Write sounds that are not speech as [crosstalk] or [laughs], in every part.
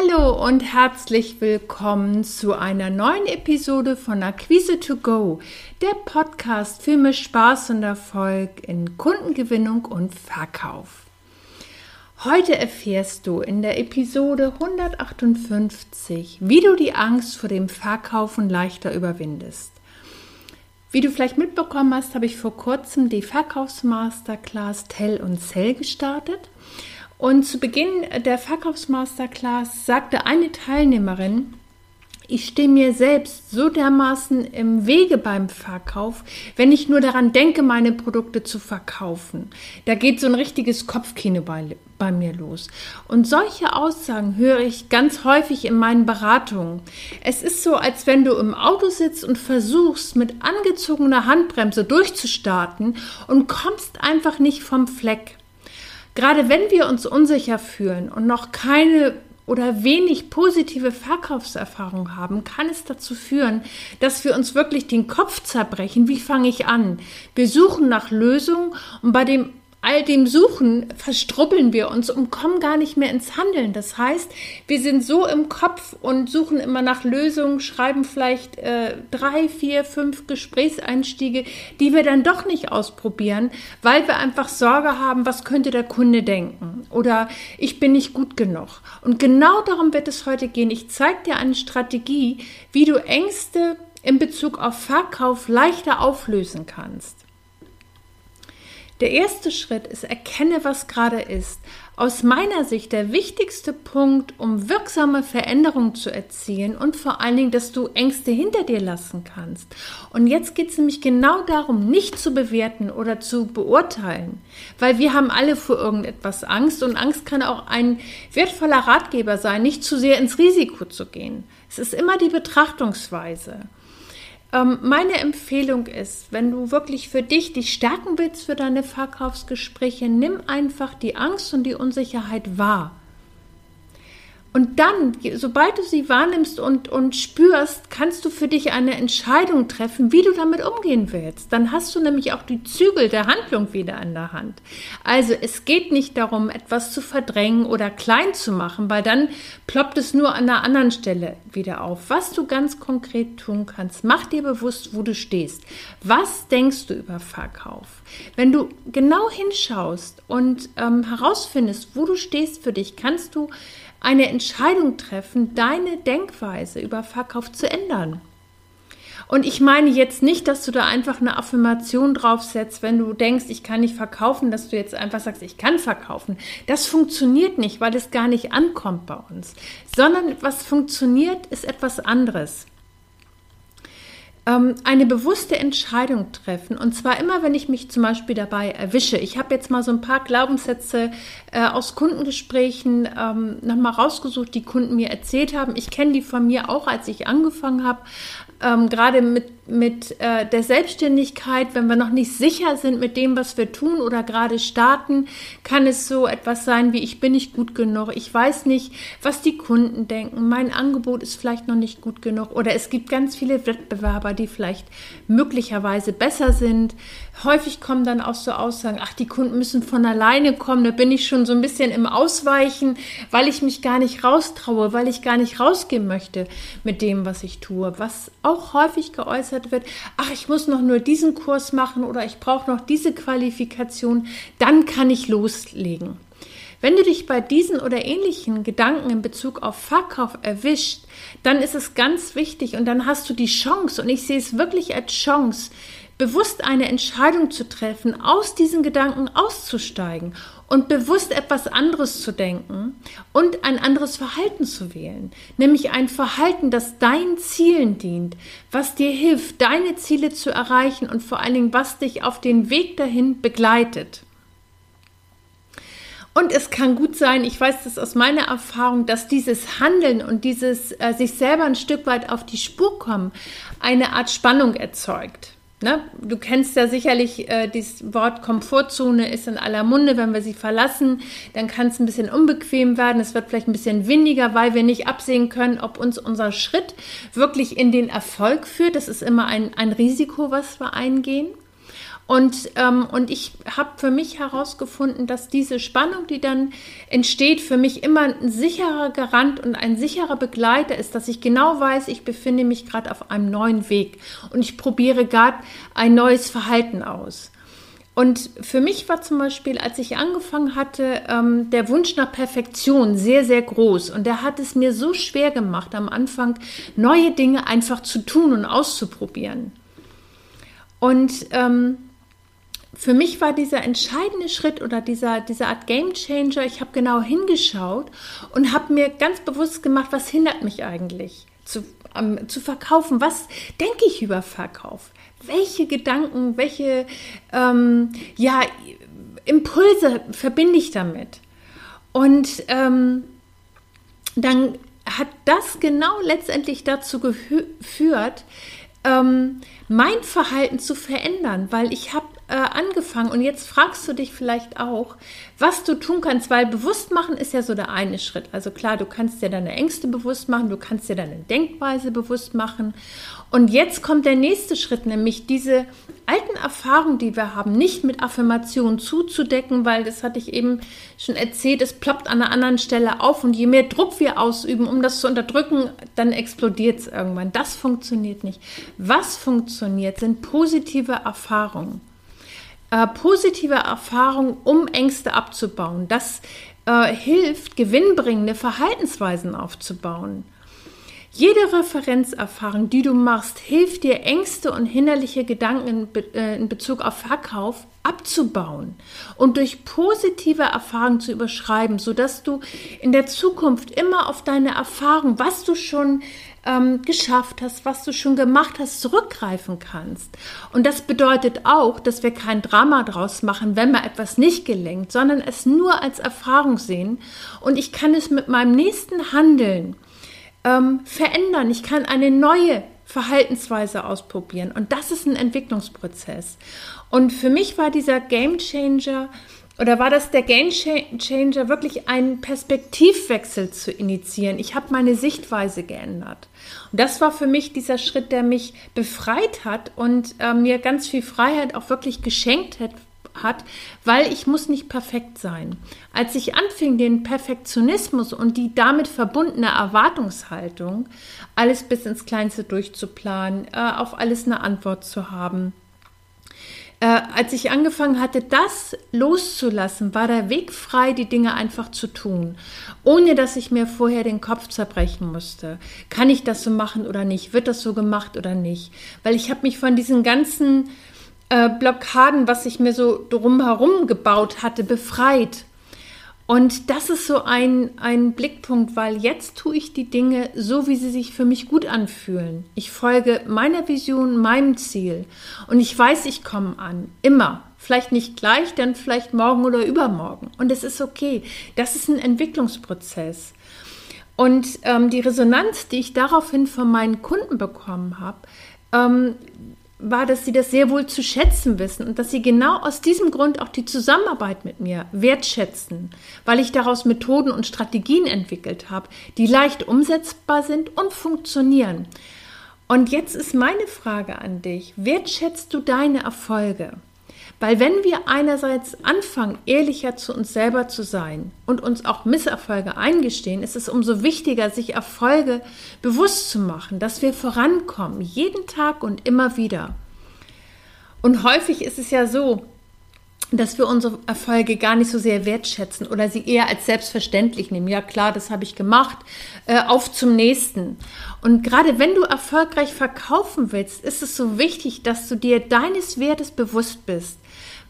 Hallo und herzlich willkommen zu einer neuen Episode von Akquise to Go, der Podcast für mehr Spaß und Erfolg in Kundengewinnung und Verkauf. Heute erfährst du in der Episode 158, wie du die Angst vor dem Verkaufen leichter überwindest. Wie du vielleicht mitbekommen hast, habe ich vor kurzem die Verkaufsmasterclass Tell und Sell gestartet. Und zu Beginn der Verkaufsmasterclass sagte eine Teilnehmerin, ich stehe mir selbst so dermaßen im Wege beim Verkauf, wenn ich nur daran denke, meine Produkte zu verkaufen. Da geht so ein richtiges Kopfkino bei, bei mir los. Und solche Aussagen höre ich ganz häufig in meinen Beratungen. Es ist so, als wenn du im Auto sitzt und versuchst, mit angezogener Handbremse durchzustarten und kommst einfach nicht vom Fleck. Gerade wenn wir uns unsicher fühlen und noch keine oder wenig positive Verkaufserfahrung haben, kann es dazu führen, dass wir uns wirklich den Kopf zerbrechen. Wie fange ich an? Wir suchen nach Lösungen und bei dem all dem Suchen verstrubbeln wir uns und kommen gar nicht mehr ins Handeln. Das heißt, wir sind so im Kopf und suchen immer nach Lösungen, schreiben vielleicht äh, drei, vier, fünf Gesprächseinstiege, die wir dann doch nicht ausprobieren, weil wir einfach Sorge haben, was könnte der Kunde denken oder ich bin nicht gut genug. Und genau darum wird es heute gehen. Ich zeige dir eine Strategie, wie du Ängste in Bezug auf Verkauf leichter auflösen kannst. Der erste Schritt ist, erkenne, was gerade ist. Aus meiner Sicht der wichtigste Punkt, um wirksame Veränderungen zu erzielen und vor allen Dingen, dass du Ängste hinter dir lassen kannst. Und jetzt geht es nämlich genau darum, nicht zu bewerten oder zu beurteilen, weil wir haben alle vor irgendetwas Angst und Angst kann auch ein wertvoller Ratgeber sein, nicht zu sehr ins Risiko zu gehen. Es ist immer die Betrachtungsweise. Ähm, meine Empfehlung ist, wenn du wirklich für dich dich stärken willst für deine Verkaufsgespräche, nimm einfach die Angst und die Unsicherheit wahr. Und dann, sobald du sie wahrnimmst und, und spürst, kannst du für dich eine Entscheidung treffen, wie du damit umgehen willst. Dann hast du nämlich auch die Zügel der Handlung wieder in der Hand. Also es geht nicht darum, etwas zu verdrängen oder klein zu machen, weil dann ploppt es nur an einer anderen Stelle wieder auf. Was du ganz konkret tun kannst, mach dir bewusst, wo du stehst. Was denkst du über Verkauf? Wenn du genau hinschaust und ähm, herausfindest, wo du stehst für dich, kannst du eine Entscheidung treffen, deine Denkweise über Verkauf zu ändern. Und ich meine jetzt nicht, dass du da einfach eine Affirmation draufsetzt, wenn du denkst, ich kann nicht verkaufen, dass du jetzt einfach sagst, ich kann verkaufen. Das funktioniert nicht, weil es gar nicht ankommt bei uns. Sondern was funktioniert, ist etwas anderes ähm, eine bewusste Entscheidung treffen. Und zwar immer, wenn ich mich zum Beispiel dabei erwische. Ich habe jetzt mal so ein paar Glaubenssätze äh, aus Kundengesprächen ähm, nochmal rausgesucht, die Kunden mir erzählt haben. Ich kenne die von mir auch, als ich angefangen habe. Ähm, Gerade mit mit äh, der Selbstständigkeit, wenn wir noch nicht sicher sind mit dem, was wir tun oder gerade starten, kann es so etwas sein wie ich bin nicht gut genug, ich weiß nicht, was die Kunden denken, mein Angebot ist vielleicht noch nicht gut genug oder es gibt ganz viele Wettbewerber, die vielleicht möglicherweise besser sind. Häufig kommen dann auch so Aussagen, ach, die Kunden müssen von alleine kommen, da bin ich schon so ein bisschen im Ausweichen, weil ich mich gar nicht raustraue, weil ich gar nicht rausgehen möchte mit dem, was ich tue, was auch häufig geäußert wird, ach, ich muss noch nur diesen Kurs machen oder ich brauche noch diese Qualifikation, dann kann ich loslegen. Wenn du dich bei diesen oder ähnlichen Gedanken in Bezug auf Verkauf erwischt, dann ist es ganz wichtig und dann hast du die Chance, und ich sehe es wirklich als Chance, bewusst eine Entscheidung zu treffen, aus diesen Gedanken auszusteigen und bewusst etwas anderes zu denken und ein anderes Verhalten zu wählen. Nämlich ein Verhalten, das deinen Zielen dient, was dir hilft, deine Ziele zu erreichen und vor allen Dingen, was dich auf den Weg dahin begleitet. Und es kann gut sein, ich weiß das aus meiner Erfahrung, dass dieses Handeln und dieses äh, sich selber ein Stück weit auf die Spur kommen eine Art Spannung erzeugt. Ne? Du kennst ja sicherlich äh, das Wort Komfortzone ist in aller Munde. Wenn wir sie verlassen, dann kann es ein bisschen unbequem werden. Es wird vielleicht ein bisschen windiger, weil wir nicht absehen können, ob uns unser Schritt wirklich in den Erfolg führt. Das ist immer ein, ein Risiko, was wir eingehen. Und, ähm, und ich habe für mich herausgefunden, dass diese Spannung, die dann entsteht, für mich immer ein sicherer Garant und ein sicherer Begleiter ist, dass ich genau weiß, ich befinde mich gerade auf einem neuen Weg und ich probiere gerade ein neues Verhalten aus. Und für mich war zum Beispiel, als ich angefangen hatte, ähm, der Wunsch nach Perfektion sehr, sehr groß. Und der hat es mir so schwer gemacht, am Anfang neue Dinge einfach zu tun und auszuprobieren. Und ähm, für mich war dieser entscheidende Schritt oder dieser, dieser Art Game Changer, ich habe genau hingeschaut und habe mir ganz bewusst gemacht, was hindert mich eigentlich zu, ähm, zu verkaufen? Was denke ich über Verkauf? Welche Gedanken, welche ähm, ja, Impulse verbinde ich damit? Und ähm, dann hat das genau letztendlich dazu geführt, ähm, mein Verhalten zu verändern, weil ich habe äh, angefangen und jetzt fragst du dich vielleicht auch, was du tun kannst, weil bewusst machen ist ja so der eine Schritt. Also klar, du kannst dir deine Ängste bewusst machen, du kannst dir deine Denkweise bewusst machen und jetzt kommt der nächste Schritt, nämlich diese alten Erfahrungen, die wir haben, nicht mit Affirmationen zuzudecken, weil das hatte ich eben schon erzählt, es ploppt an einer anderen Stelle auf und je mehr Druck wir ausüben, um das zu unterdrücken, dann explodiert es irgendwann. Das funktioniert nicht. Was funktioniert, sind positive Erfahrungen. Äh, positive Erfahrungen, um Ängste abzubauen. Das äh, hilft, gewinnbringende Verhaltensweisen aufzubauen. Jede Referenzerfahrung, die du machst, hilft dir, Ängste und hinderliche Gedanken in, äh, Bezug auf Verkauf abzubauen und durch positive Erfahrungen zu überschreiben, sodass du in der Zukunft immer auf deine Erfahrung, was du schon ähm, geschafft hast, was du schon gemacht hast, zurückgreifen kannst. Und das bedeutet auch, dass wir kein Drama draus machen, wenn mir etwas nicht gelingt, sondern es nur als Erfahrung sehen und ich kann es mit meinem nächsten Handeln ähm, verändern. Ich kann eine neue Verhaltensweise ausprobieren. Und das ist ein Entwicklungsprozess. Und für mich war dieser Game Changer oder war das der Game Changer, wirklich einen Perspektivwechsel zu initiieren? Ich habe meine Sichtweise geändert. Und das war für mich dieser Schritt, der mich befreit hat und äh, mir ganz viel Freiheit auch wirklich geschenkt hat, hat, weil ich muss nicht perfekt sein. Als ich anfing, den Perfektionismus und die damit verbundene Erwartungshaltung, alles bis ins Kleinste durchzuplanen, äh, auf alles eine Antwort zu haben, äh, als ich angefangen hatte, das loszulassen, war der Weg frei, die Dinge einfach zu tun, ohne dass ich mir vorher den Kopf zerbrechen musste. Kann ich das so machen oder nicht? Wird das so gemacht oder nicht? Weil ich habe mich von diesen ganzen äh, Blockaden, was ich mir so drumherum gebaut hatte, befreit. Und das ist so ein, ein Blickpunkt, weil jetzt tue ich die Dinge so, wie sie sich für mich gut anfühlen. Ich folge meiner Vision, meinem Ziel. Und ich weiß, ich komme an. Immer. Vielleicht nicht gleich, dann vielleicht morgen oder übermorgen. Und es ist okay. Das ist ein Entwicklungsprozess. Und ähm, die Resonanz, die ich daraufhin von meinen Kunden bekommen habe, ähm, war, dass sie das sehr wohl zu schätzen wissen und dass sie genau aus diesem Grund auch die Zusammenarbeit mit mir wertschätzen, weil ich daraus Methoden und Strategien entwickelt habe, die leicht umsetzbar sind und funktionieren. Und jetzt ist meine Frage an dich, wertschätzt du deine Erfolge? Weil wenn wir einerseits anfangen, ehrlicher zu uns selber zu sein und uns auch Misserfolge eingestehen, ist es umso wichtiger, sich Erfolge bewusst zu machen, dass wir vorankommen, jeden Tag und immer wieder. Und häufig ist es ja so, dass wir unsere Erfolge gar nicht so sehr wertschätzen oder sie eher als selbstverständlich nehmen. Ja klar, das habe ich gemacht, äh, auf zum nächsten. Und gerade wenn du erfolgreich verkaufen willst, ist es so wichtig, dass du dir deines Wertes bewusst bist.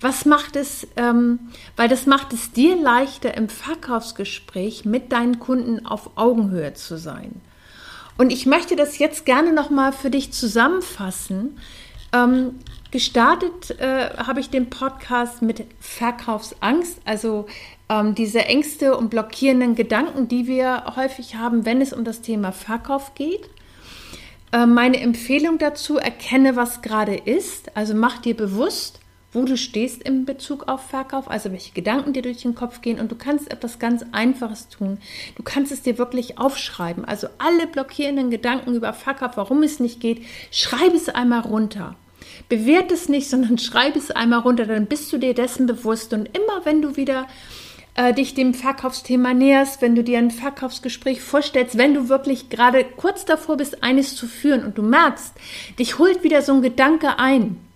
Was macht es, ähm, weil das macht es dir leichter im Verkaufsgespräch mit deinen Kunden auf Augenhöhe zu sein. Und ich möchte das jetzt gerne nochmal für dich zusammenfassen. Ähm, gestartet äh, habe ich den Podcast mit Verkaufsangst, also ähm, diese Ängste und blockierenden Gedanken, die wir häufig haben, wenn es um das Thema Verkauf geht. Äh, meine Empfehlung dazu, erkenne, was gerade ist, also mach dir bewusst, wo du stehst in Bezug auf Verkauf, also welche Gedanken dir durch den Kopf gehen und du kannst etwas ganz Einfaches tun. Du kannst es dir wirklich aufschreiben. Also alle blockierenden Gedanken über Verkauf, warum es nicht geht, schreib es einmal runter. Bewert es nicht, [laughs] sondern schreib es einmal runter, dann bist du dir dessen bewusst. Und immer wenn du wieder äh, dich dem Verkaufsthema näherst, wenn du dir ein Verkaufsgespräch vorstellst, wenn du wirklich gerade kurz davor bist, eines zu führen und du merkst, dich holt wieder so ein Gedanke ein.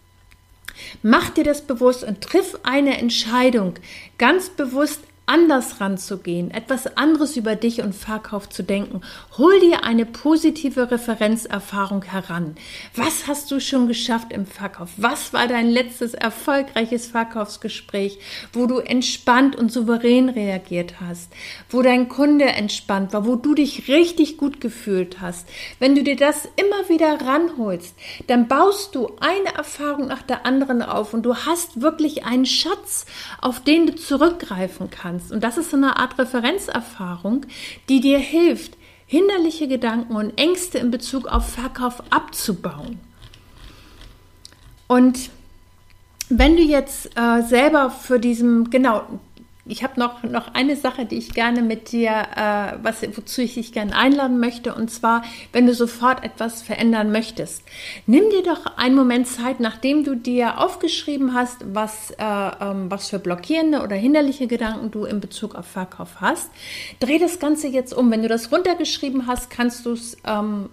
Mach dir das bewusst und triff eine Entscheidung. Ganz bewusst anders ranzugehen, etwas anderes über dich und Verkauf zu denken. Hol dir eine positive Referenzerfahrung heran. Was hast du schon geschafft im Verkauf? Was war dein letztes erfolgreiches Verkaufsgespräch, wo du entspannt und souverän reagiert hast, wo dein Kunde entspannt war, wo du dich richtig gut gefühlt hast? Wenn du dir das immer wieder ranholst, dann baust du eine Erfahrung nach der anderen auf und du hast wirklich einen Schatz, auf den du zurückgreifen kannst kannst. Und das ist so eine Art Referenzerfahrung, die dir hilft, hinderliche Gedanken und Ängste in Bezug auf Verkauf abzubauen. Und wenn du jetzt äh, selber für diesem, genau, ich habe noch, noch eine Sache, die ich gerne mit dir, äh, was, wozu ich dich gerne einladen möchte, und zwar, wenn du sofort etwas verändern möchtest. Nimm dir doch einen Moment Zeit, nachdem du dir aufgeschrieben hast, was, äh, ähm, was für blockierende oder hinderliche Gedanken du in Bezug auf Verkauf hast. Dreh das Ganze jetzt um. Wenn du das runtergeschrieben hast, kannst du es ähm,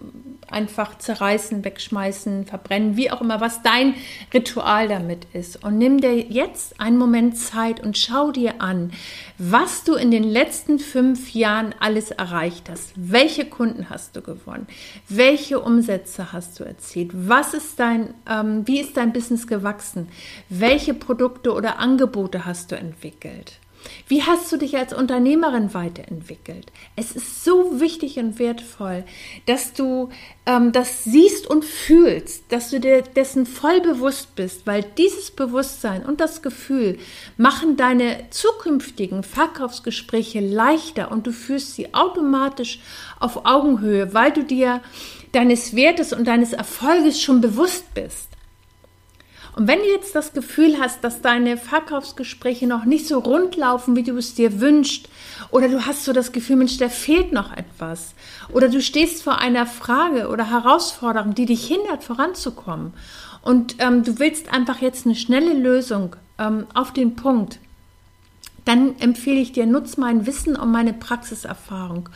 einfach zerreißen, wegschmeißen, verbrennen, wie auch immer, was dein Ritual damit ist. Und nimm dir jetzt einen Moment Zeit und schau dir an, was du in den letzten fünf Jahren alles erreicht hast. Welche Kunden hast du gewonnen? Welche Umsätze hast du erzielt? Was ist dein, ähm, wie ist dein Business gewachsen? Welche Produkte oder Angebote hast du entwickelt? Wie hast du dich als Unternehmerin weiterentwickelt? Es ist so wichtig und wertvoll, dass du ähm, das siehst und fühlst, dass du dir dessen voll bewusst bist, weil dieses Bewusstsein und das Gefühl machen deine zukünftigen Verkaufsgespräche leichter und du führst sie automatisch auf Augenhöhe, weil du dir deines Wertes und deines Erfolges schon bewusst bist. Und wenn du jetzt das Gefühl hast, dass deine Verkaufsgespräche noch nicht so rund laufen, wie du es dir wünschst, oder du hast so das Gefühl, Mensch, da fehlt noch etwas, oder du stehst vor einer Frage oder Herausforderung, die dich hindert, voranzukommen, und ähm, du willst einfach jetzt eine schnelle Lösung ähm, auf den Punkt, dann empfehle ich dir, nutz mein Wissen und meine Praxiserfahrung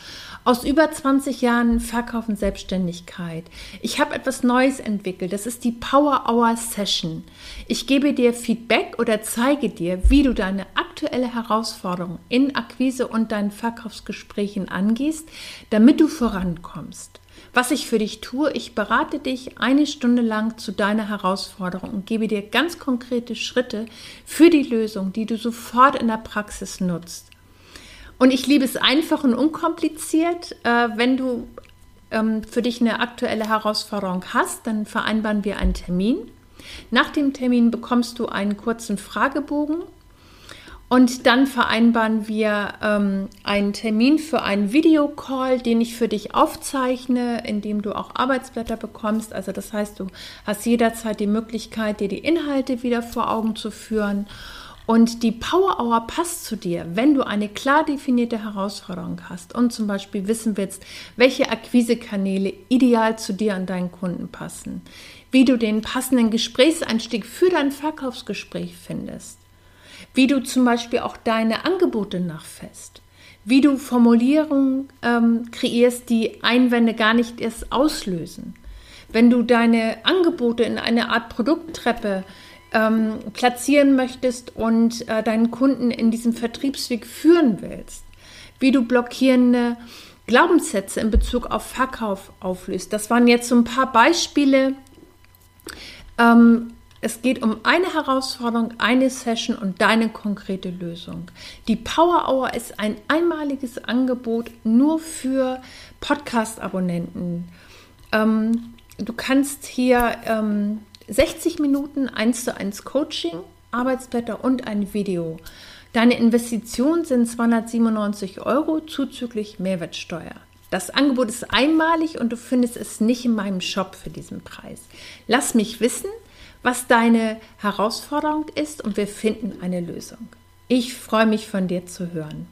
aus über 20 Jahren Verkauf und Selbstständigkeit. Ich habe etwas Neues entwickelt. Das ist die Power Hour Session. Ich gebe dir Feedback oder zeige dir, wie du deine aktuelle Herausforderung in Akquise und deinen Verkaufsgesprächen angehst, damit du vorankommst. Was ich für dich tue, ich berate dich eine Stunde lang zu deiner Herausforderung und gebe dir ganz konkrete Schritte für die Lösung, die du sofort in der Praxis nutzt. Und ich liebe es einfach und unkompliziert. Äh, wenn du ähm, für dich eine aktuelle Herausforderung hast, dann vereinbaren wir einen Termin. Nach dem Termin bekommst du einen kurzen Fragebogen und dann vereinbaren wir ähm, einen Termin für einen Videocall, den ich für dich aufzeichne, in dem du auch Arbeitsblätter bekommst. Also das heißt, du hast jederzeit die Möglichkeit, dir die Inhalte wieder vor Augen zu führen. Und die Power Hour passt zu dir, wenn du eine klar definierte Herausforderung hast und zum Beispiel wissen willst, welche Akquisekanäle ideal zu dir und deinen Kunden passen, wie du den passenden Gesprächseinstieg für dein Verkaufsgespräch findest wie du zum Beispiel auch deine Angebote nachfasst, wie du Formulierungen ähm, kreierst, die Einwände gar nicht erst auslösen. Wenn du deine Angebote in eine Art Produkttreppe ähm, platzieren möchtest und äh, deinen Kunden in diesem Vertriebsweg führen willst, wie du blockierende Glaubenssätze in Bezug auf Verkauf auflöst. Das waren jetzt so ein paar Beispiele, ähm, es geht um eine Herausforderung, eine Session und deine konkrete Lösung. Die Power Hour ist ein einmaliges Angebot nur für Podcast-Abonnenten. Ähm, du kannst hier ähm, 60 Minuten 1 zu 1 Coaching, Arbeitsblätter und ein Video. Deine Investitionen sind 297 Euro zuzüglich Mehrwertsteuer. Das Angebot ist einmalig und du findest es nicht in meinem Shop für diesen Preis. Lass mich wissen, was deine Herausforderung ist und wir finden eine Lösung. Ich freue mich von dir zu hören.